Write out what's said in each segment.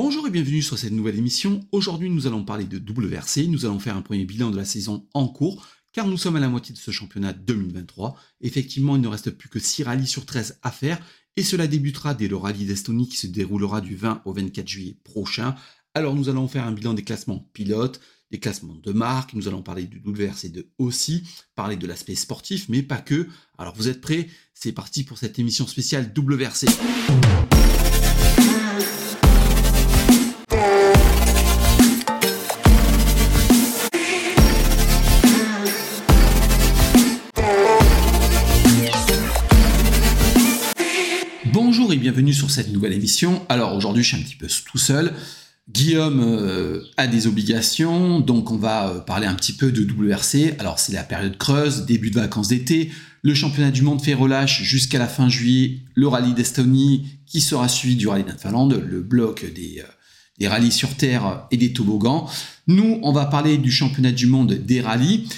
Bonjour et bienvenue sur cette nouvelle émission. Aujourd'hui, nous allons parler de WRC. Nous allons faire un premier bilan de la saison en cours, car nous sommes à la moitié de ce championnat 2023. Effectivement, il ne reste plus que 6 rallyes sur 13 à faire, et cela débutera dès le rallye d'Estonie qui se déroulera du 20 au 24 juillet prochain. Alors, nous allons faire un bilan des classements pilotes, des classements de marque, nous allons parler du WRC2 aussi, parler de l'aspect sportif, mais pas que. Alors, vous êtes prêts? C'est parti pour cette émission spéciale WRC. Sur cette nouvelle émission. Alors aujourd'hui je suis un petit peu tout seul. Guillaume euh, a des obligations, donc on va euh, parler un petit peu de WRC. Alors c'est la période creuse, début de vacances d'été, le championnat du monde fait relâche jusqu'à la fin juillet, le rallye d'Estonie qui sera suivi du rallye d'Infinlande, le bloc des, euh, des rallyes sur terre et des toboggans. Nous, on va parler du championnat du monde des rallyes.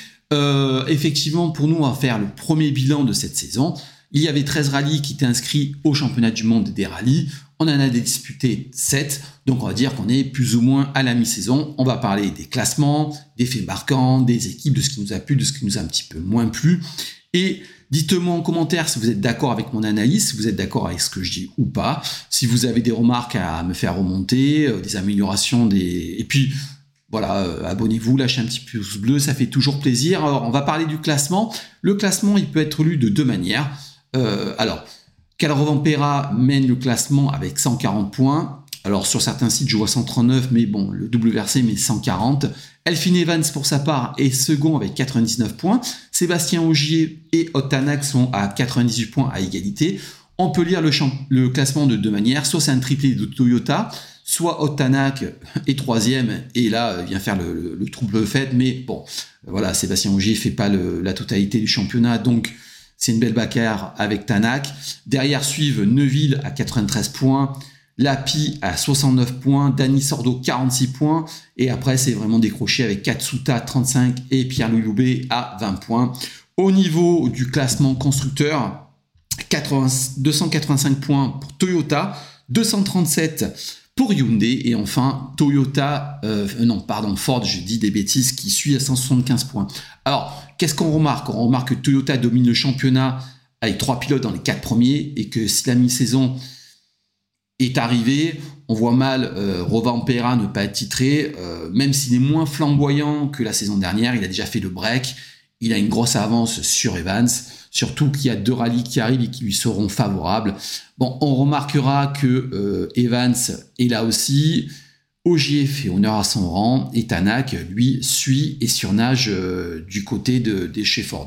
effectivement, pour nous, on va faire le premier bilan de cette saison. Il y avait 13 rallyes qui étaient inscrits au championnat du monde des rallyes. On en a disputé 7, donc on va dire qu'on est plus ou moins à la mi-saison. On va parler des classements, des faits marquants, des équipes, de ce qui nous a plu, de ce qui nous a un petit peu moins plu. Et dites-moi en commentaire si vous êtes d'accord avec mon analyse, si vous êtes d'accord avec ce que je dis ou pas, si vous avez des remarques à me faire remonter, euh, des améliorations, des... et puis voilà, euh, abonnez-vous, lâchez un petit pouce bleu, ça fait toujours plaisir. Alors, on va parler du classement. Le classement, il peut être lu de deux manières. Euh, alors, Calrovampera mène le classement avec 140 points. Alors sur certains sites, je vois 139, mais bon, le WRC met 140. Elfin Evans, pour sa part, est second avec 99 points. Sébastien Augier et Otanak sont à 98 points à égalité. On peut lire le, classement de deux manières. Soit c'est un triplé de Toyota, soit Otanak est troisième et là vient faire le, le, trouble fait. Mais bon, voilà, Sébastien Augier fait pas la totalité du championnat, donc c'est une belle bagarre avec Tanak. Derrière suivent Neuville à 93 points, Lapi à 69 points, Dani Sordo 46 points. Et après, c'est vraiment décroché avec Katsuta 35 et Pierre-Louis Loubet à 20 points. Au niveau du classement constructeur, 285 points pour Toyota, 237 pour Hyundai et enfin Toyota, euh, non pardon Ford, je dis des bêtises, qui suit à 175 points. Alors qu'est-ce qu'on remarque? On remarque que Toyota domine le championnat avec trois pilotes dans les quatre premiers et que si la mi-saison est arrivée, on voit mal euh, Rovan Pera ne pas être titré, euh, même s'il est moins flamboyant que la saison dernière, il a déjà fait le break, il a une grosse avance sur Evans. Surtout qu'il y a deux rallyes qui arrivent et qui lui seront favorables. Bon, on remarquera que euh, Evans est là aussi. Ogier fait honneur à son rang et Tanak, lui, suit et surnage euh, du côté de, des chez Ford.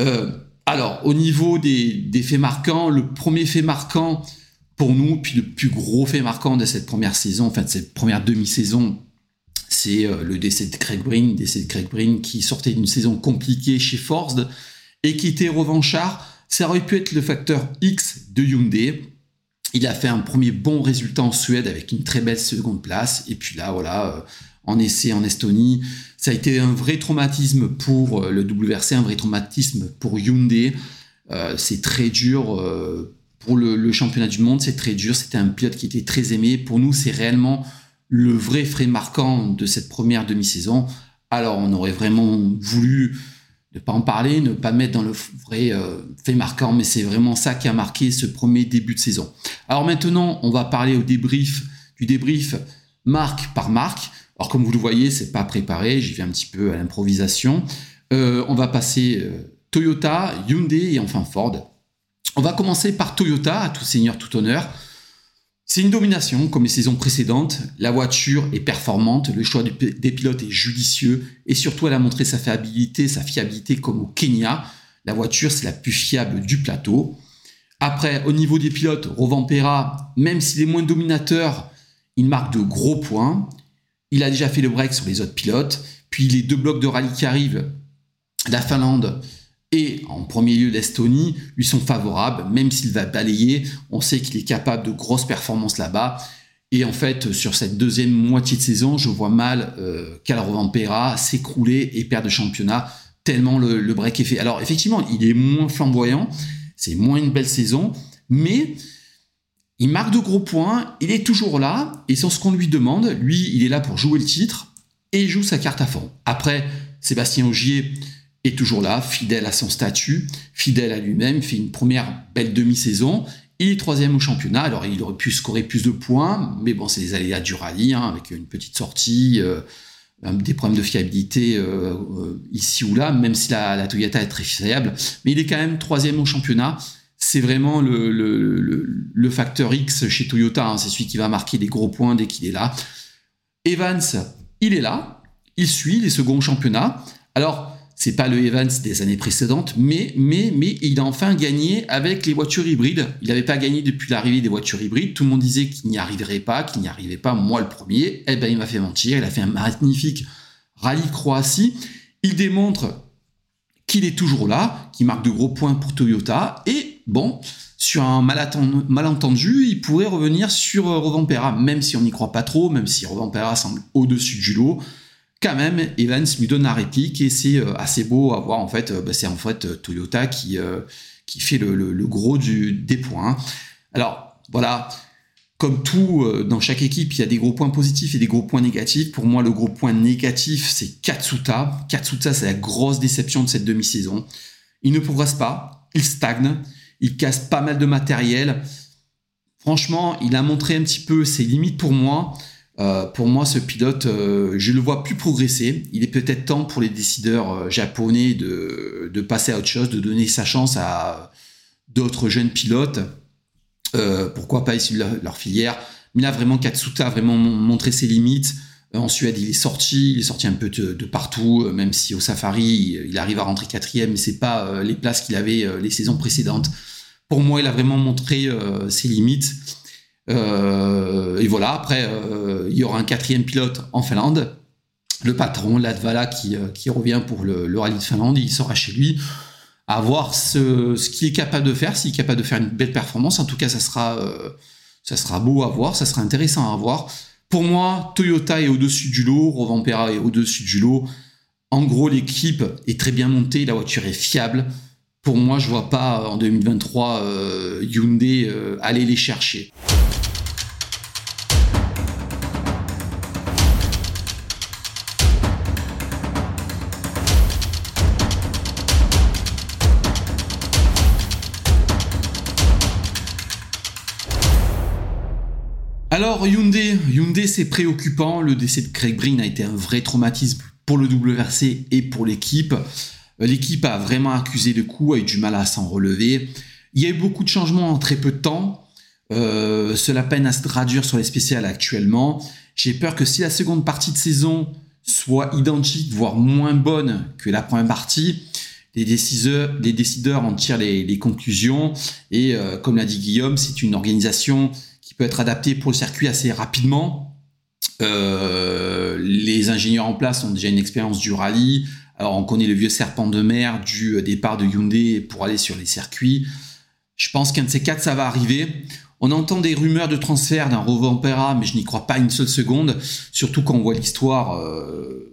Euh, alors, au niveau des, des, faits marquants, le premier fait marquant pour nous, puis le plus gros fait marquant de cette première saison, enfin de cette première demi-saison, c'est le décès de Craig Breen, décès de Craig Breen qui sortait d'une saison compliquée chez Ford était revanchard, ça aurait pu être le facteur X de Hyundai. Il a fait un premier bon résultat en Suède avec une très belle seconde place. Et puis là, voilà, euh, en essai en Estonie, ça a été un vrai traumatisme pour euh, le WRC, un vrai traumatisme pour Hyundai. Euh, c'est très dur pour le, championnat du monde, c'est très dur. C'était un pilote qui était très aimé. Pour nous, c'est réellement le vrai frais marquant de cette première demi-saison. Alors, on aurait vraiment voulu ne pas en parler, ne pas mettre dans le vrai euh, fait marquant, mais c'est vraiment ça qui a marqué ce premier début de saison. Alors maintenant, on va parler au débrief, du débrief marque par marque. Alors comme vous le voyez, c'est pas préparé, j'y vais un petit peu à l'improvisation. Euh, on va passer euh, Toyota, Hyundai et enfin Ford. On va commencer par Toyota, à tout seigneur, tout honneur. C'est une domination comme les saisons précédentes. La voiture est performante, le choix des pilotes est judicieux et surtout elle a montré sa fiabilité, sa fiabilité comme au Kenya. La voiture c'est la plus fiable du plateau. Après, au niveau des pilotes, Rovampera, même s'il est moins dominateur, il marque de gros points. Il a déjà fait le break sur les autres pilotes. Puis les deux blocs de rallye qui arrivent, la Finlande et en premier lieu l'Estonie lui sont favorables, même s'il va balayer, on sait qu'il est capable de grosses performances là-bas. Et en fait, sur cette deuxième moitié de saison, je vois mal euh, Pera s'écrouler et perdre le championnat, tellement le, break est fait. Alors effectivement, il est moins flamboyant, c'est moins une belle saison, mais il marque de gros points, il est toujours là, et sans ce qu'on lui demande, lui, il est là pour jouer le titre, et il joue sa carte à fond. Après, Sébastien Augier est toujours là, fidèle à son statut, fidèle à lui-même, fait une première belle demi-saison, il est troisième au championnat, alors il aurait pu scorer plus de points, mais bon, c'est les aléas du rallye, hein, avec une petite sortie, euh, des problèmes de fiabilité euh, euh, ici ou là, même si la, Toyota est très fiable, mais il est quand même troisième au championnat, c'est vraiment le, facteur X chez Toyota. Hein. C'est celui qui va marquer des gros points dès qu'il est là. Evans, il est là. Il suit les seconds championnats. Alors, c'est pas le Evans des années précédentes, mais, mais, mais il a enfin gagné avec les voitures hybrides. Il n'avait pas gagné depuis l'arrivée des voitures hybrides. Tout le monde disait qu'il n'y arriverait pas, qu'il n'y arrivait pas. Moi, le premier. Eh ben, il m'a fait mentir. Il a fait un magnifique rallye Croatie. Il démontre qu'il est toujours là, qu'il marque de gros points pour Toyota et bon, sur un malentendu, il pourrait revenir sur euh, Rovampera, même si on n'y croit pas trop, même si Rovampera semble au-dessus du lot. Quand même, Evans lui donne la réplique et c'est euh, assez beau à voir. En fait, euh, bah, c'est en fait Toyota qui, qui fait le, gros du, des points. Alors, voilà, comme tout, dans chaque équipe, il y a des gros points positifs et des gros points négatifs. Pour moi, le gros point négatif, c'est Katsuta. Katsuta, c'est la grosse déception de cette demi-saison. Il ne progresse pas, il stagne il casse pas mal de matériel. Franchement, il a montré un petit peu ses limites pour moi. Euh, pour moi, ce pilote, euh, je le vois plus progresser. Il est peut-être temps pour les décideurs euh, japonais de, passer à autre chose, de donner sa chance à d'autres jeunes pilotes. pourquoi pas issus de leur, filière. Mais là, vraiment, Katsuta a vraiment montré ses limites. En Suède, il est sorti, il est sorti un peu de, partout, même si au Safari, il, arrive à rentrer quatrième, mais c'est pas les places qu'il avait les saisons précédentes. Pour moi, il a vraiment montré euh, ses limites. Euh, et voilà, après, euh, il y aura un quatrième pilote en Finlande. Le patron, Latvala, qui, qui revient pour le, rallye de Finlande, il sera chez lui à voir ce, qu'il est capable de faire, s'il est capable de faire une belle performance. En tout cas, ça sera, beau à voir, ça sera intéressant à voir. Pour moi, Toyota est au-dessus du lot, Rovampera est au-dessus du lot. En gros, l'équipe est très bien montée, la voiture est fiable pour moi, je vois pas euh, en 2023 euh, Hyundai euh, aller les chercher. Alors Hyundai, Hyundai c'est préoccupant. Le décès de Craig Breen a été un vrai traumatisme pour le WRC et pour l'équipe. L'équipe a vraiment accusé de coups, a eu du mal à s'en relever. Il y a eu beaucoup de changements en très peu de temps. Euh, cela peine à se traduire sur les spéciales actuellement. J'ai peur que si la seconde partie de saison soit identique, voire moins bonne que la première partie, les décideurs, en tirent les, conclusions. Et euh, comme l'a dit Guillaume, c'est une organisation qui peut être adaptée pour le circuit assez rapidement. Euh, les ingénieurs en place ont déjà une expérience du rallye, alors on connaît le vieux serpent de mer du euh, départ de Hyundai pour aller sur les circuits. Je pense qu'un de ces quatre, ça va arriver. On entend des rumeurs de transfert d'un Rovampera, mais je n'y crois pas une seule seconde. Surtout quand on voit l'histoire, euh,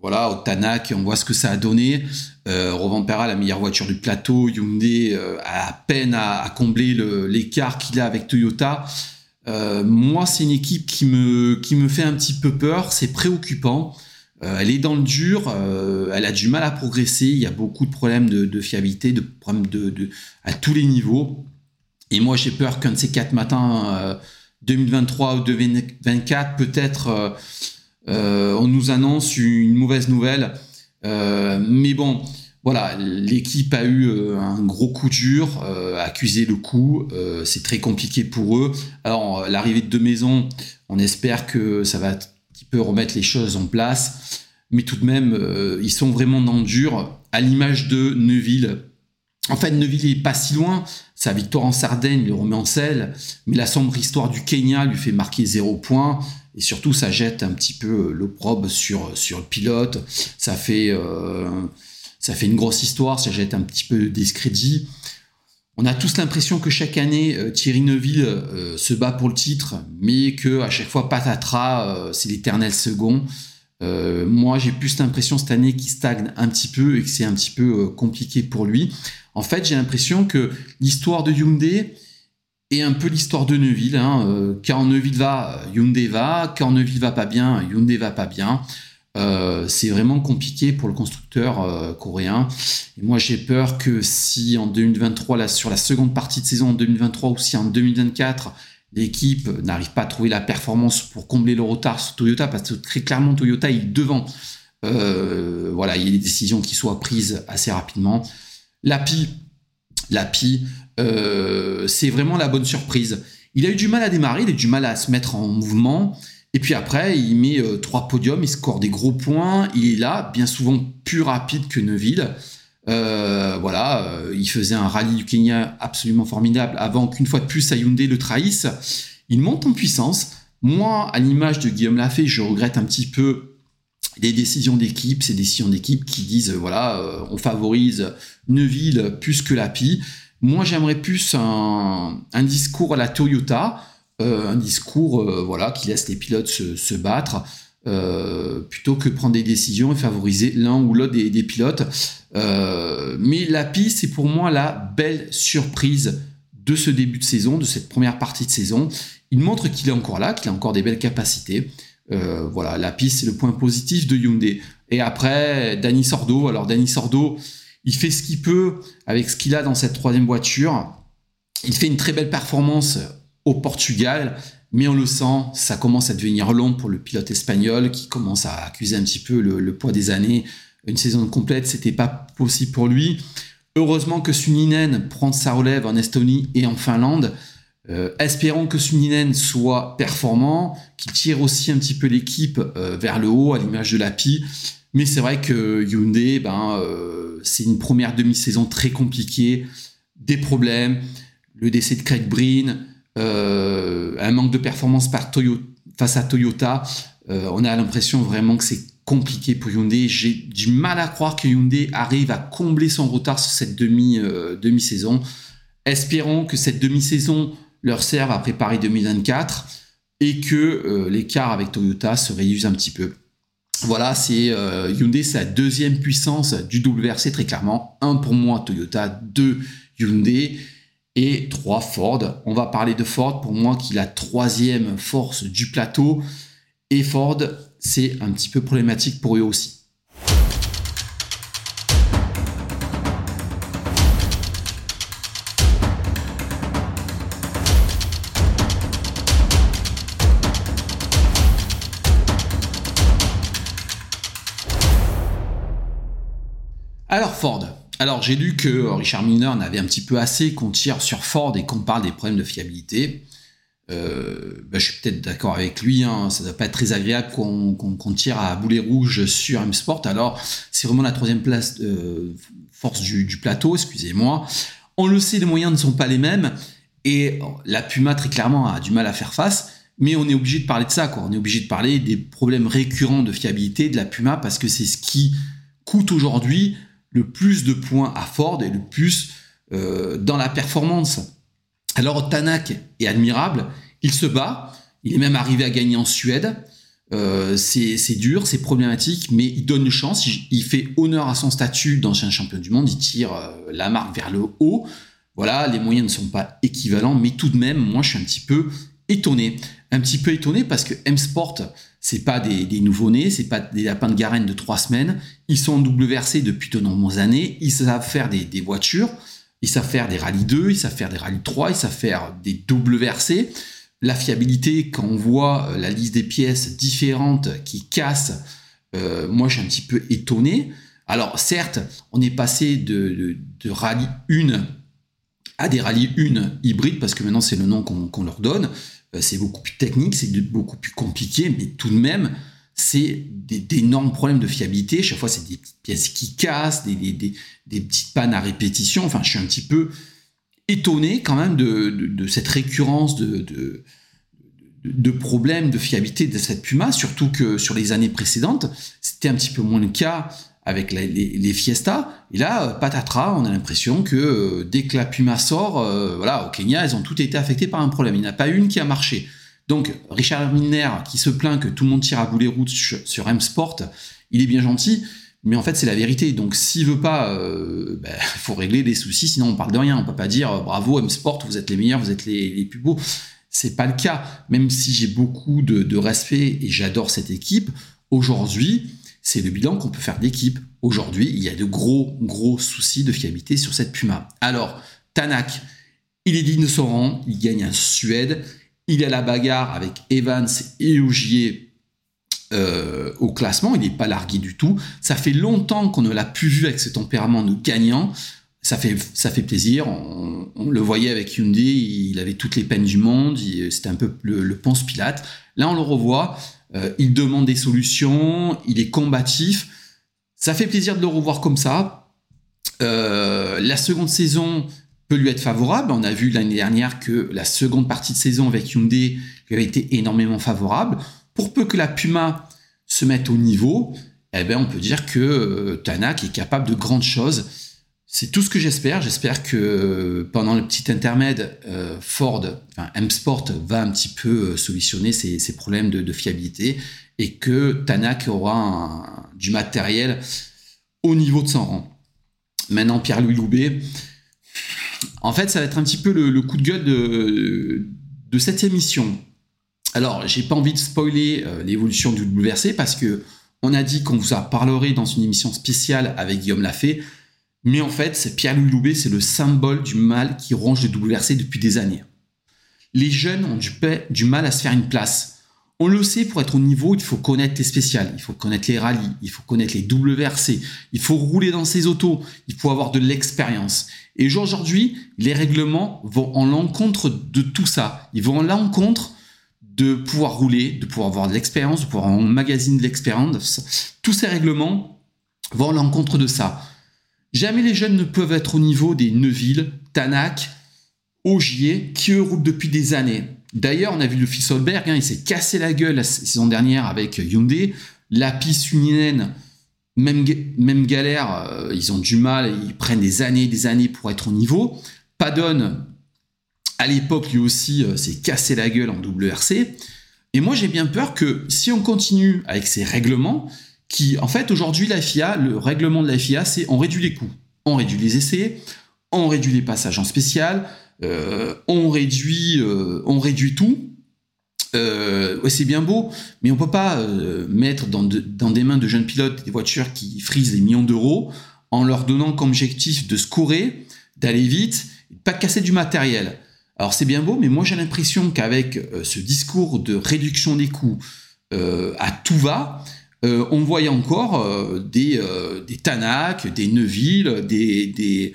voilà, au Tanak, on voit ce que ça a donné. Euh, Rovampera, la meilleure voiture du plateau, Hyundai euh, a à peine à, combler l'écart qu'il a avec Toyota. moi, c'est une équipe qui me, fait un petit peu peur. C'est préoccupant. Euh, elle est dans le dur, euh, elle a du mal à progresser, il y a beaucoup de problèmes de, fiabilité, de problèmes à tous les niveaux. Et moi, j'ai peur qu'un de ces quatre matins, 2023 euh, ou 2024, peut-être, on nous annonce une mauvaise nouvelle. Mais bon, voilà, l'équipe a eu un gros coup dur, accusé le coup, c'est très compliqué pour eux. Alors, l'arrivée de deux maisons, on espère que ça va qui peut remettre les choses en place. Mais tout de même, euh, ils sont vraiment dans le dur, à l'image de Neuville. En fait, Neuville n'est pas si loin. Sa victoire en Sardaigne le remet en selle, mais la sombre histoire du Kenya lui fait marquer zéro point. Et surtout, ça jette un petit peu l'opprobre sur, sur le pilote. Ça fait, euh, ça fait une grosse histoire, ça jette un petit peu de discrédit. On a tous l'impression que chaque année, euh, Thierry Neuville euh, se bat pour le titre, mais que à chaque fois, patatras, euh, c'est l'éternel second. moi, j'ai plus l'impression cette année qu'il stagne un petit peu et que c'est un petit peu compliqué pour lui. En fait, j'ai l'impression que l'histoire de Hyundai et un peu l'histoire de Neuville. Hein. Euh, quand Neuville va, Hyundai va. Quand Neuville va pas bien, Hyundai va pas bien. Euh, c'est vraiment compliqué pour le constructeur euh, coréen. Et moi, j'ai peur que si en 2023, là, sur la seconde partie de saison en 2023, ou si en 2024, l'équipe n'arrive pas à trouver la performance pour combler le retard sur Toyota, parce que très clairement, Toyota est devant. voilà, il y a des décisions qui soient prises assez rapidement. L'API, l'API, euh, c'est vraiment la bonne surprise. Il a eu du mal à démarrer, il a eu du mal à se mettre en mouvement. Et puis après, il met euh, trois podiums, il score des gros points. Il est là, bien souvent plus rapide que Neuville. Euh, voilà, il faisait un rallye du Kenya absolument formidable avant qu'une fois de plus Hyundai le trahisse. Il monte en puissance. Moi, à l'image de Guillaume Lafay, je regrette un petit peu les décisions d'équipe, ces décisions d'équipe qui disent voilà, on favorise Neuville plus que l'API. Moi, j'aimerais plus un, discours à la Toyota, euh, un discours euh, voilà, qui laisse les pilotes se, battre, euh, plutôt que prendre des décisions et favoriser l'un ou l'autre des, pilotes. mais l'API, c'est pour moi la belle surprise de ce début de saison, de cette première partie de saison. Il montre qu'il est encore là, qu'il a encore des belles capacités. voilà, l'API, c'est le point positif de Hyundai. Et après, Danny Sordo. Alors, Danny Sordo, il fait ce qu'il peut avec ce qu'il a dans cette troisième voiture. Il fait une très belle performance au Portugal, mais on le sent, ça commence à devenir long pour le pilote espagnol qui commence à accuser un petit peu le, poids des années. Une saison complète, c'était pas possible pour lui. Heureusement que Suninen prend sa relève en Estonie et en Finlande. Euh, espérons que Suninen soit performant, qu'il tire aussi un petit peu l'équipe euh, vers le haut à l'image de l'API. Mais c'est vrai que Hyundai, ben, euh, c'est une première demi-saison très compliquée, des problèmes, le décès de Craig Breen, euh, un manque de performance face à Toyota. Euh, on a l'impression vraiment que c'est compliqué pour Hyundai. J'ai du mal à croire que Hyundai arrive à combler son retard sur cette demi, demi-saison. Espérons que cette demi-saison leur serve à préparer 2024 et que l'écart avec Toyota se réduise un petit peu. Voilà, c'est euh, Hyundai, la deuxième puissance du WRC très clairement. Un pour moi Toyota, deux Hyundai et trois Ford. On va parler de Ford pour moi qui est la troisième force du plateau. Et Ford, c'est un petit peu problématique pour eux aussi. Alors j'ai lu que Richard Miller n'avait un petit peu assez qu'on tire sur Ford et qu'on parle des problèmes de fiabilité. Euh, ben, je suis peut-être d'accord avec lui, hein, ça ne doit pas être très agréable qu'on tire à boulet rouge sur M-Sport. Alors c'est vraiment la troisième place de force du, plateau, excusez-moi. On le sait, les moyens ne sont pas les mêmes et la Puma très clairement a du mal à faire face. Mais on est obligé de parler de ça, quoi. On est obligé de parler des problèmes récurrents de fiabilité de la Puma parce que c'est ce qui coûte aujourd'hui le plus de points à Ford et le plus euh, dans la performance. Alors Tanak est admirable, il se bat, il est même arrivé à gagner en Suède. Euh, c'est dur, c'est problématique, mais il donne une chance, il, fait honneur à son statut d'ancien champion du monde, il tire euh, la marque vers le haut. Voilà, les moyens ne sont pas équivalents, mais tout de même, moi je suis un petit peu étonné. Un petit peu étonné parce que M-Sport, c'est pas des, des nouveaux-nés, c'est pas des lapins de garenne de trois semaines. Ils sont WRC depuis de nombreuses années. Ils savent faire des, voitures, ils savent faire des rallyes 2, ils savent faire des rallyes 3, ils savent faire des WRC. La fiabilité, quand on voit euh, la liste des pièces différentes qui cassent, euh, moi je suis un petit peu étonné. Alors certes, on est passé de, de, rallye 1 à des rallyes 1 hybrides, parce que maintenant c'est le nom qu'on leur donne. Euh, c'est beaucoup plus technique, c'est beaucoup plus compliqué, mais tout de même, c'est d'énormes problèmes de fiabilité. Chaque fois, c'est des pièces qui cassent, des, petites pannes à répétition. Enfin, je suis un petit peu étonné quand même de, cette récurrence de, de, problèmes de fiabilité de cette Puma, surtout que sur les années précédentes, c'était un petit peu moins le cas avec les, les, Fiesta. Et là, euh, patatras, on a l'impression que euh, dès que la Puma sort, euh, voilà, au Kenya, elles ont toutes été affectées par un problème. Il n'y en a pas une qui a marché. Donc, Richard Milner, qui se plaint que tout le monde tire à boulet route sur, M Sport, il est bien gentil, Mais en fait, c'est la vérité. Donc, s'il veut pas, il ben, faut régler les soucis, sinon on parle de rien. On peut pas dire bravo M-Sport, vous êtes les meilleurs, vous êtes les, plus beaux. C'est pas le cas. Même si j'ai beaucoup de, respect et j'adore cette équipe, aujourd'hui, c'est le bilan qu'on peut faire d'équipe. Aujourd'hui, il y a de gros, gros soucis de fiabilité sur cette Puma. Alors, Tanak, il est digne de son rang, il gagne un Suède, il a la bagarre avec Evans et Ogier euh, au classement, il n'est pas largué du tout. Ça fait longtemps qu'on ne l'a plus vu avec ce tempérament de gagnant ça fait, ça fait plaisir. On, le voyait avec Hyundai, il avait toutes les peines du monde, c'était un peu le, le Ponce Pilate. Là, on le revoit, euh, il demande des solutions, il est combatif. Ça fait plaisir de le revoir comme ça. Euh, la seconde saison peut lui être favorable. On a vu l'année dernière que la seconde partie de saison avec Hyundai lui avait été énormément favorable. Pour peu que la Puma se mette au niveau, eh ben, on peut dire que euh, Tanak est capable de grandes choses. C'est tout ce que j'espère. J'espère que euh, pendant le petit intermède, euh, Ford, enfin M-Sport, va un petit peu euh, solutionner ces, problèmes de, fiabilité et que Tanak aura du matériel au niveau de son rang. Maintenant, Pierre-Louis Loubet, en fait, ça va être un petit peu le, coup de gueule de, de cette émission. Alors, j'ai pas envie de spoiler l'évolution du WRC parce que on a dit qu'on vous en parlerait dans une émission spéciale avec Guillaume Lafay. Mais en fait, Pierre-Louis Loubet, c'est le symbole du mal qui ronge le WRC depuis des années. Les jeunes ont du, du, mal à se faire une place. On le sait, pour être au niveau, il faut connaître les spéciales, il faut connaître les rallyes, il faut connaître les WRC, il faut rouler dans ses autos, il faut avoir de l'expérience. Et aujourd'hui, les règlements vont en l'encontre de tout ça. Ils vont en l'encontre de pouvoir rouler, de pouvoir avoir de l'expérience, de pouvoir emmagasiner de l'expérience. Tous ces règlements vont en l'encontre de ça. Jamais les jeunes ne peuvent être au niveau des Neuville, Tanak, Augier, qui eux roulent depuis des années. D'ailleurs, on a vu le fils Holberg, hein, il s'est cassé la gueule la saison dernière avec Hyundai. Lapis Suninen, même, même galère, euh, ils ont du mal, ils prennent des années des années pour être au niveau. Padon, à l'époque, lui aussi, euh, s'est cassé la gueule en WRC. Et moi, j'ai bien peur que si on continue avec ces règlements, qui, en fait, aujourd'hui, la FIA, le règlement de la FIA, c'est on réduit les coûts, on réduit les essais, on réduit les passages en spécial, euh, on réduit, euh, on réduit tout. Euh, c'est bien beau, mais on peut pas mettre dans, des mains de jeunes pilotes des voitures qui frisent des millions d'euros en leur donnant comme objectif de scorer, d'aller vite, pas de casser du matériel. Alors c'est bien beau, mais moi j'ai l'impression qu'avec ce discours de réduction des coûts à tout va, euh, on voyait encore euh, des, euh, des Tanak, des Neuville, des,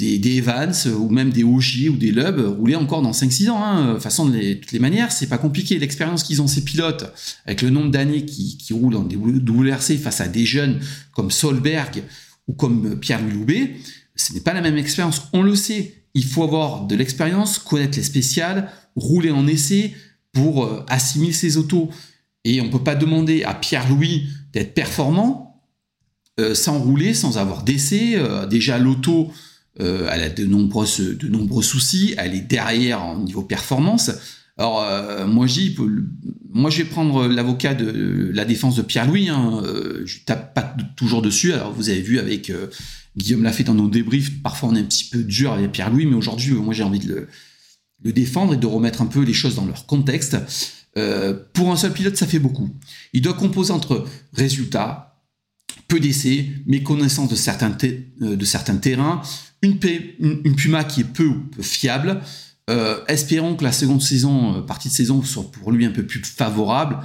Evans ou même des Ogier ou des Lub rouler encore dans 5-6 ans. Hein. De façon, de toutes les manières, c'est pas compliqué. L'expérience qu'ils ont ces pilotes, avec le nombre d'années qui, roulent dans des WRC face à des jeunes comme Solberg ou comme Pierre-Louis Loubet, ce n'est pas la même expérience. On le sait. Il faut avoir de l'expérience, connaître les spéciales, rouler en essai pour assimiler ses autos. Et on ne peut pas demander à Pierre-Louis d'être performant euh, sans rouler, sans avoir d'essai. Euh, déjà, l'auto, euh, elle a de nombreux, soucis. Elle est derrière en niveau performance. Alors, moi, moi, je vais prendre l'avocat de la défense de Pierre-Louis. Hein, je tape pas toujours dessus. Alors, vous avez vu avec Guillaume l'a dans nos débriefs. Parfois, on est un petit peu dur avec Pierre-Louis, mais aujourd'hui, moi, j'ai envie de le, défendre et de remettre un peu les choses dans leur contexte. Euh, pour un seul pilote, ça fait beaucoup. Il doit composer entre résultats, peu d'essais, méconnaissance de certains, euh, de certains terrains, une, Puma qui est peu fiable. Euh, espérons que la seconde saison, partie de saison, soit pour lui un peu plus favorable.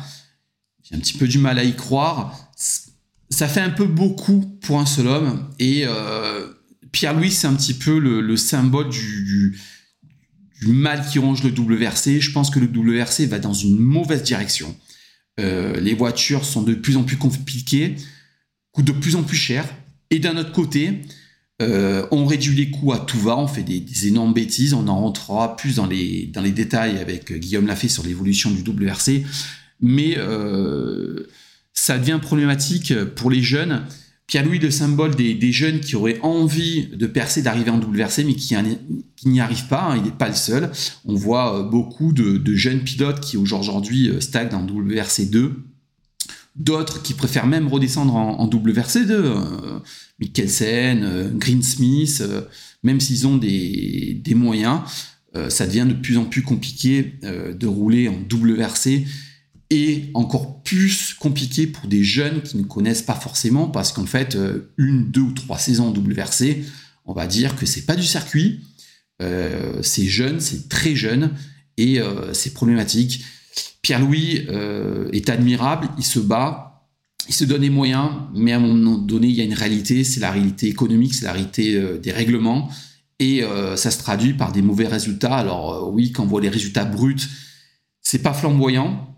J'ai un petit peu du mal à y croire. Ça fait un peu beaucoup pour un seul homme. Et Pierre-Louis, c'est un petit peu le, symbole du mal qui ronge le WRC. Je pense que le WRC va dans une mauvaise direction. Euh, les voitures sont de plus en plus compliquées, coûtent de plus en plus cher. Et d'un autre côté, euh, on réduit les coûts à tout va, on fait des, énormes bêtises. On en rentrera plus dans les, dans les détails avec Guillaume Lafay sur l'évolution du WRC. Mais euh, ça devient problématique pour les jeunes Pierre-Louis, le symbole des, jeunes qui auraient envie de percer, d'arriver en WRC, mais qui, n'y arrivent pas. Hein, il n'est pas le seul. On voit euh, beaucoup de, jeunes pilotes qui aujourd'hui euh, stagnent en WRC 2, d'autres qui préfèrent même redescendre en, WRC2. Euh, Mikkelsen, euh, Greensmith, euh, même s'ils ont des, moyens, ça devient de plus en plus compliqué de rouler en WRC et encore plus compliqué pour des jeunes qui ne connaissent pas forcément parce qu'en fait, une, deux ou trois saisons WRC, on va dire que c'est pas du circuit, c'est jeune, c'est très jeune et c'est problématique. Pierre-Louis euh, est admirable, il se bat, il se donne les moyens, mais à un moment donné, il y a une réalité, c'est la réalité économique, c'est la réalité euh, des règlements, et euh, ça se traduit par des mauvais résultats. Alors oui, quand on voit les résultats bruts, c'est pas flamboyant.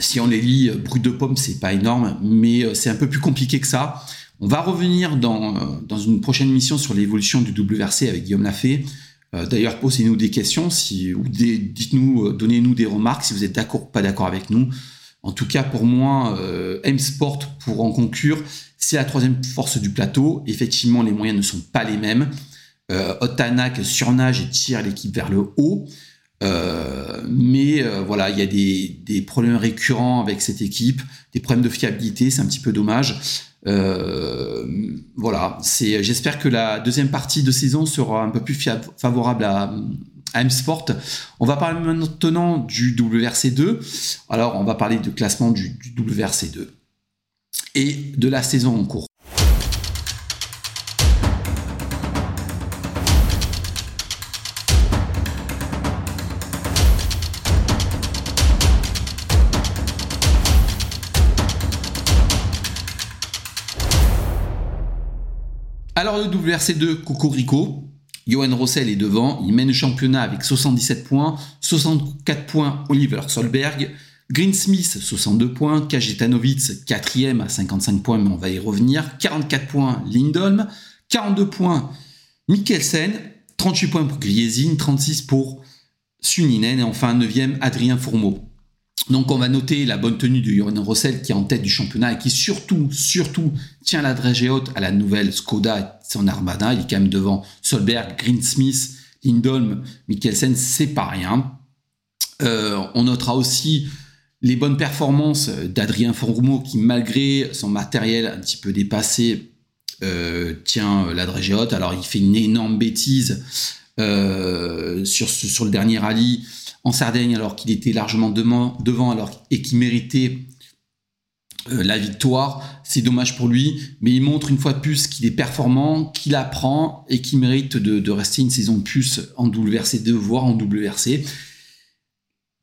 Si on les lit bruts de pomme, c'est pas énorme, mais c'est un peu plus compliqué que ça. On va revenir dans, dans une prochaine émission sur l'évolution du WRC avec Guillaume Lafay. Euh, d'ailleurs, posez-nous des questions, si, ou dites-nous, euh, donnez-nous des remarques si vous êtes d'accord ou pas d'accord avec nous. En tout cas, pour moi, euh, M-Sport, pour en conclure, c'est la troisième force du plateau. Effectivement, les moyens ne sont pas les mêmes. Euh, Otanak surnage et tire l'équipe vers le haut. Mais voilà, il y a des, des, problèmes récurrents avec cette équipe, des problèmes de fiabilité, c'est un petit peu dommage. Euh, voilà, c'est. J'espère que la deuxième partie de saison sera un peu plus favorable à, M-Sport. On va parler maintenant du WRC2. Alors, on va parler de classement du, du WRC2 et de la saison en cours. Alors le WRC2 Cocorico, Johan Rossel est devant, il mène le championnat avec 77 points, 64 points Oliver Solberg, Greensmith 62 points, Kajetanovic 4 à 55 points, mais on va y revenir, 44 points Lindholm, 42 points Mikkelsen, 38 points pour Griezin, 36 pour Suninen et enfin 9e Adrien Fourmeau. Donc on va noter la bonne tenue de Johan Rossel qui est en tête du championnat et qui surtout, surtout tient la dragée haute à la nouvelle Skoda et son Armada. Il est quand même devant Solberg, Greensmith, Lindholm, Mikkelsen, c'est pas rien. Euh, on notera aussi les bonnes performances d'Adrien Fourmeau qui malgré son matériel un petit peu dépassé euh, tient la dragée haute. Alors il fait une énorme bêtise euh, sur, sur le dernier rallye en Sardaigne alors qu'il était largement devant alors, et qui méritait euh, la victoire. C'est dommage pour lui, mais il montre une fois de plus qu'il est performant, qu'il apprend et qu'il mérite de, rester une saison de plus en WRC2, voire en WRC.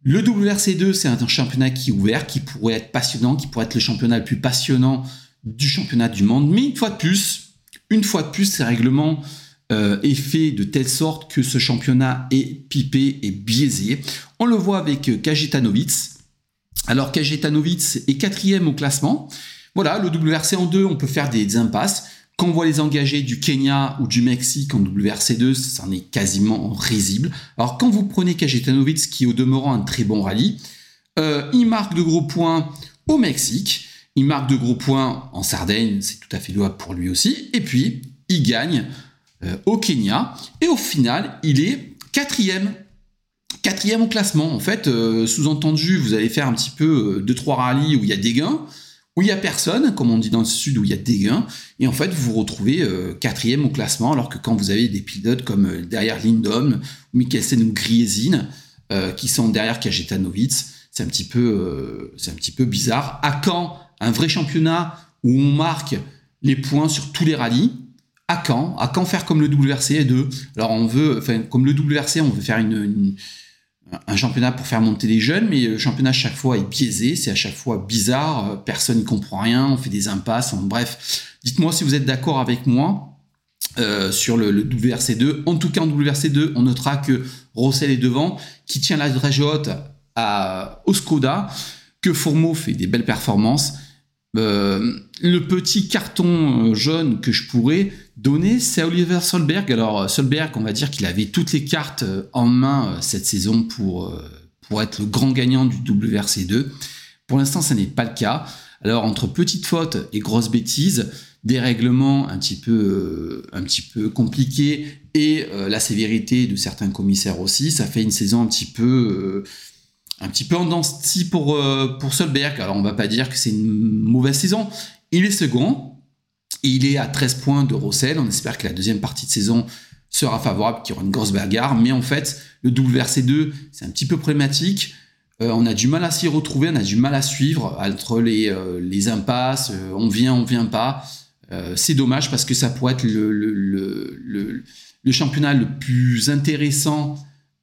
Le WRC2, c'est un championnat qui est ouvert, qui pourrait être passionnant, qui pourrait être le championnat le plus passionnant du championnat du monde. Mais une fois de plus, une fois de plus, ces règlements euh, est fait de telle sorte que ce championnat est pipé et biaisé. On le voit avec euh, Kajetanovic. Alors Kajetanovic est quatrième au classement. Voilà, le WRC en deux, on peut faire des, impasses. Quand on voit les engagés du Kenya ou du Mexique en WRC2, ça en est quasiment risible. Alors quand vous prenez Kajetanovic, qui est au demeurant un très bon rallye, euh, il marque de gros points au Mexique, il marque de gros points en Sardaigne, c'est tout à fait louable pour lui aussi, et puis il gagne au Kenya. Et au final, il est quatrième. Quatrième au classement. En fait, euh, sous-entendu, vous allez faire un petit peu 2-3 euh, rallyes où il y a des gains, où il n'y a personne, comme on dit dans le sud, où il y a des gains. Et en fait, vous vous retrouvez quatrième au classement, alors que quand vous avez des pilotes comme derrière Lindholm, Mikkelsen ou Griezin, qui sont derrière Kajetanovic, c'est un petit peu, c'est un petit peu bizarre. À quand un vrai championnat où on marque les points sur tous les rallyes à quand À quand faire comme le WRC 2 Alors on veut, enfin comme le WRC, on veut faire un championnat pour faire monter les jeunes, mais le championnat à chaque fois est biaisé, c'est à chaque fois bizarre, personne n'y comprend rien, on fait des impasses, bref. Dites-moi si vous êtes d'accord avec moi euh, sur le, WRC2. En tout cas, en WRC2, on notera que Rossel est devant, qui tient la dragée haute à Oskoda, que Fourmeau fait des belles performances. Euh, le petit carton euh, jaune que je pourrais donner, c'est Oliver Solberg. Alors euh, Solberg, on va dire qu'il avait toutes les cartes en main cette saison pour, pour être le grand gagnant du WRC2. Pour l'instant, ça n'est pas le cas. Alors entre petites fautes et grosses bêtises, des règlements un petit peu, un petit peu compliqués et la sévérité de certains commissaires aussi, ça fait une saison un petit peu un petit peu en dents pour, euh, pour Solberg. Alors on va pas dire que c'est une mauvaise saison. Il est second. Il est à 13 points de Rossel. On espère que la deuxième partie de saison sera favorable, qu'il y aura une grosse bagarre. Mais en fait, le WRC2, c'est un petit peu problématique. Euh, on a du mal à s'y retrouver, on a du mal à suivre entre les, euh, les impasses, on vient, on vient pas. c'est dommage parce que ça pourrait être le, le, le championnat le plus intéressant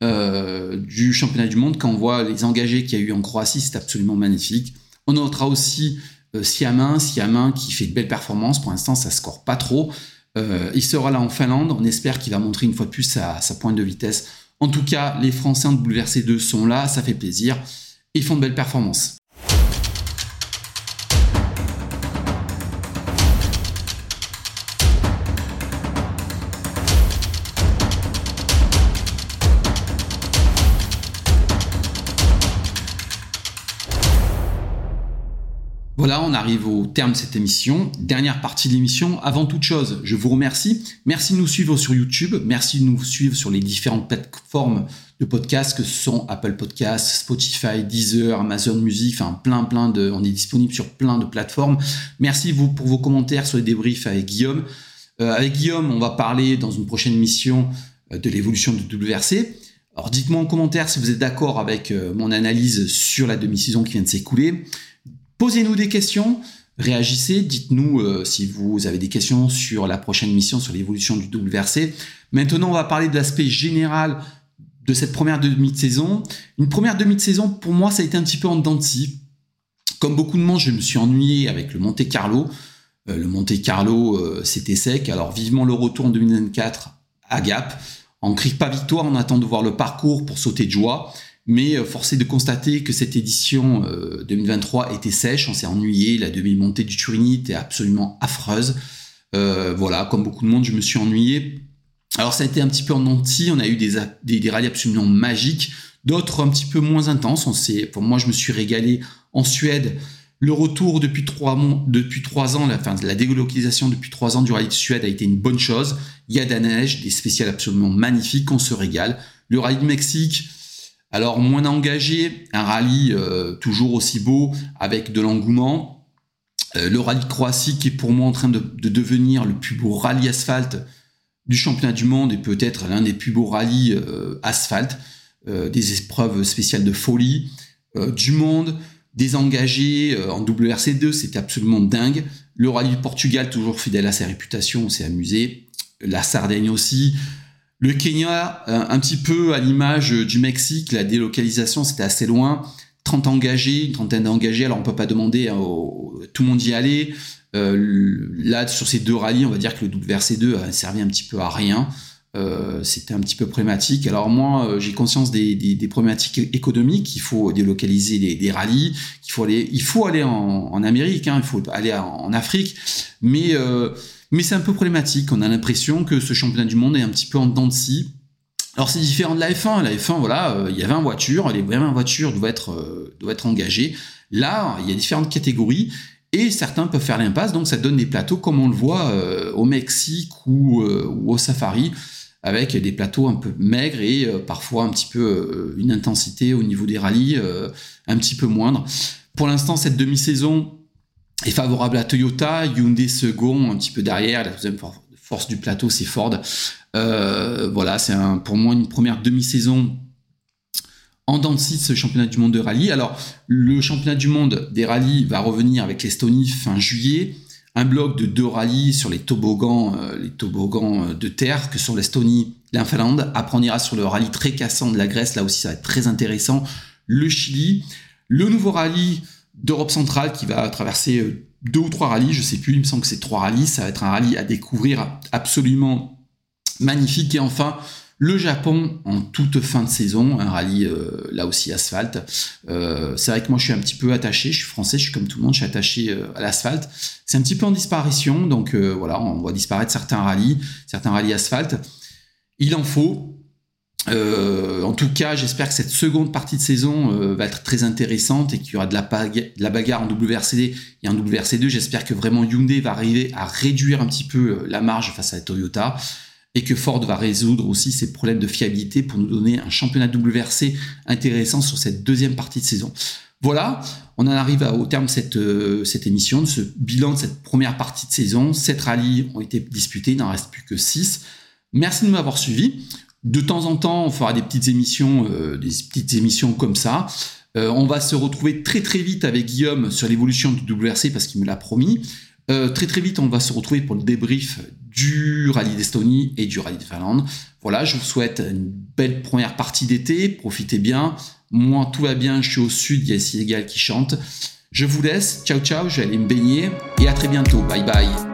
euh, du championnat du monde. Quand on voit les engagés qu'il y a eu en Croatie, c'est absolument magnifique. On notera aussi euh, Siamin, Siamin qui fait de belles performances. Pour l'instant, ça score pas trop. Euh, il sera là en Finlande. On espère qu'il va montrer une fois de plus sa, pointe de vitesse. En tout cas, les Français en WRC2 sont là, ça fait plaisir. Ils font de belles performances. Voilà, on arrive au terme de cette émission. Dernière partie de l'émission. Avant toute chose, je vous remercie. Merci de nous suivre sur YouTube. Merci de nous suivre sur les différentes plateformes de podcasts que sont Apple Podcasts, Spotify, Deezer, Amazon Music, enfin plein plein de. On est disponible sur plein de plateformes. Merci vous pour vos commentaires sur les débriefs avec Guillaume. Euh, avec Guillaume, on va parler dans une prochaine émission euh, de l'évolution de WRC. Alors dites-moi en commentaire si vous êtes d'accord avec euh, mon analyse sur la demi-saison qui vient de s'écouler. Posez-nous des questions, réagissez, dites-nous euh, si vous avez des questions sur la prochaine mission, sur l'évolution du WRC. Maintenant, on va parler de l'aspect général de cette première demi de saison. Une première demi de saison, pour moi, ça a été un petit peu en dents. Comme beaucoup de monde, je me suis ennuyé avec le Monte Carlo. Euh, le Monte Carlo, euh, c'était sec. Alors, vivement le retour en 2024 à Gap. On crie pas victoire, on attend de voir le parcours pour sauter de joie. Mais euh, forcé de constater que cette édition 2023 euh, était sèche, on s'est ennuyé, la demi-montée du Turini était absolument affreuse. Euh, voilà, comme beaucoup de monde, je me suis ennuyé. Alors ça a été un petit peu en anti, on a eu des, des, rallyes absolument magiques, d'autres un petit peu moins intenses. On pour moi, je me suis régalé en Suède. Le retour depuis trois, depuis trois ans, la, fin, la délocalisation depuis trois ans du rallye de Suède a été une bonne chose. Il y a de la neige, des spéciales absolument magnifiques, on se régale. Le rallye de Mexique, alors moins engagé, un rallye euh, toujours aussi beau avec de l'engouement. Euh, le rallye de Croatie qui est pour moi en train de, devenir le plus beau rallye asphalte du championnat du monde et peut-être l'un des plus beaux rallyes euh, asphalte. des épreuves spéciales de folie, du monde, des engagés en WRC2, c'était absolument dingue. Le rallye du Portugal, toujours fidèle à sa réputation, on s'est amusé. La Sardaigne aussi. Le Kenya, euh, un petit peu à l'image du Mexique, la délocalisation c'était assez loin. 30 engagés, une trentaine d'engagés, alors on peut pas demander à tout le monde y aller. Euh, là, sur ces deux rallyes, on va dire que le WRC2 a servi un petit peu à rien. Euh, c'était un petit peu problématique. Alors moi, j'ai conscience des, problématiques économiques. Il faut délocaliser des rallyes. Il faut aller, il faut aller en, Amérique. Hein, il faut aller en, Afrique. Mais mais c'est un peu problématique. On a l'impression que ce championnat du monde est un petit peu en dents de scie. Alors c'est différent de la F1. La F1, voilà, euh, il y a 20 voitures, les 20 voitures doivent être, euh, être engagées. Là, il y a différentes catégories et certains peuvent faire l'impasse, donc ça donne des plateaux comme on le voit euh, au Mexique ou, au Safari, avec des plateaux un peu maigres et parfois un petit peu une intensité au niveau des rallyes un petit peu moindre. Pour l'instant, cette demi-saison, est favorable à Toyota, Hyundai second, un petit peu derrière, la deuxième force du plateau c'est Ford. Euh, voilà, c'est pour moi une première demi-saison en dents de ce championnat du monde de rallye. Alors, le championnat du monde des rallyes va revenir avec l'Estonie fin juillet. Un bloc de deux rallyes sur les toboggans, euh, les toboggans euh, de terre que sont l'Estonie la Finlande. Après, on ira sur le rallye très cassant de la Grèce. Là aussi, ça va être très intéressant. Le Chili. Le nouveau rallye d'Europe centrale qui va traverser euh, deux ou trois rallyes, je sais plus, il me semble que c'est trois rallyes, ça va être un rallye à découvrir absolument magnifique. Et enfin, le Japon en toute fin de saison, un rallye euh, là aussi asphalte. Euh, c'est vrai que moi je suis un petit peu attaché, je suis français, je suis comme tout le monde, je suis attaché à l'asphalte. C'est un petit peu en disparition, donc voilà, on voit disparaître certains rallyes, certains rallyes asphalte. Il en faut, euh, en tout cas, j'espère que cette seconde partie de saison euh, va être très intéressante et qu'il y aura de la, bagarre en WRCD et en WRC2. J'espère que vraiment Hyundai va arriver à réduire un petit peu euh, la marge face à Toyota. et que Ford va résoudre aussi ses problèmes de fiabilité pour nous donner un championnat WRC intéressant sur cette deuxième partie de saison. Voilà, on en arrive au terme de cette, euh, cette émission, de ce bilan de cette première partie de saison. Sept rallyes ont été disputés, il n'en reste plus que six. Merci de m'avoir suivi. De temps en temps, on fera des petites émissions, euh, des petites émissions comme ça. Euh, on va se retrouver très très vite avec Guillaume sur l'évolution du WRC parce qu'il me l'a promis. très très vite, on va se retrouver pour le débrief du rallye d'Estonie et du rallye de Finlande. Voilà, je vous souhaite une belle première partie d'été. Profitez bien. Moi, tout va bien. Je suis au sud. Il y a Sénégal qui chante. Je vous laisse. Ciao, ciao. Je vais aller me baigner. Et à très bientôt. Bye bye.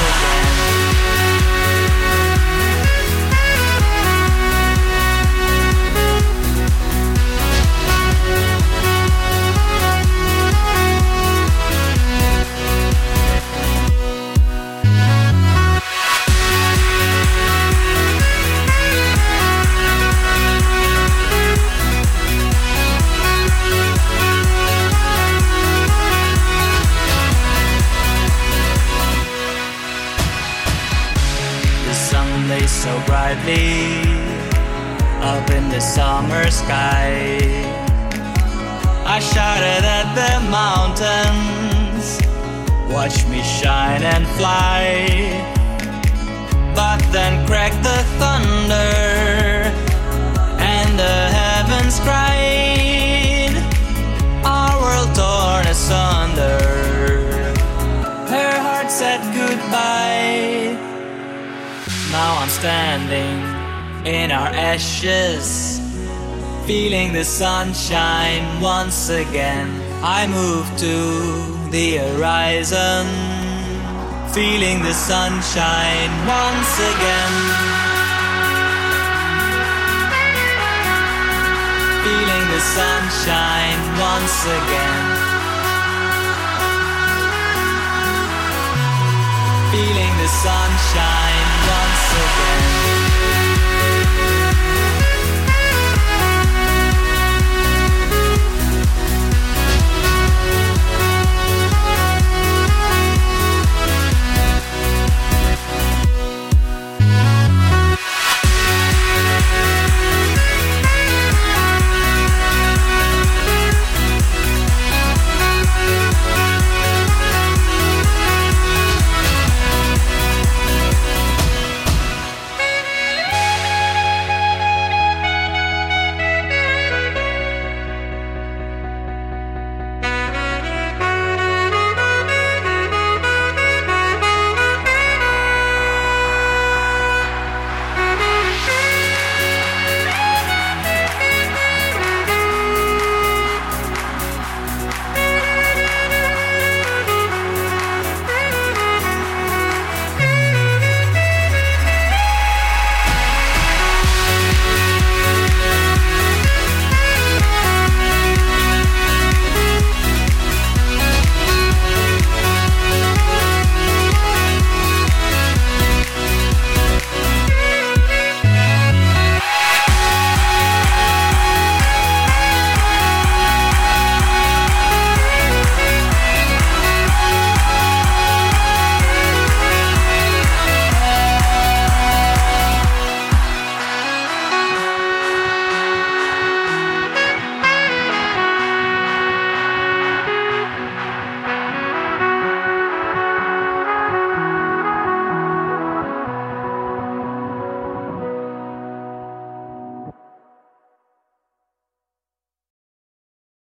Thank you. Sunshine once again. I move to the horizon, feeling the sunshine once again. Feeling the sunshine once again. Feeling the sunshine once again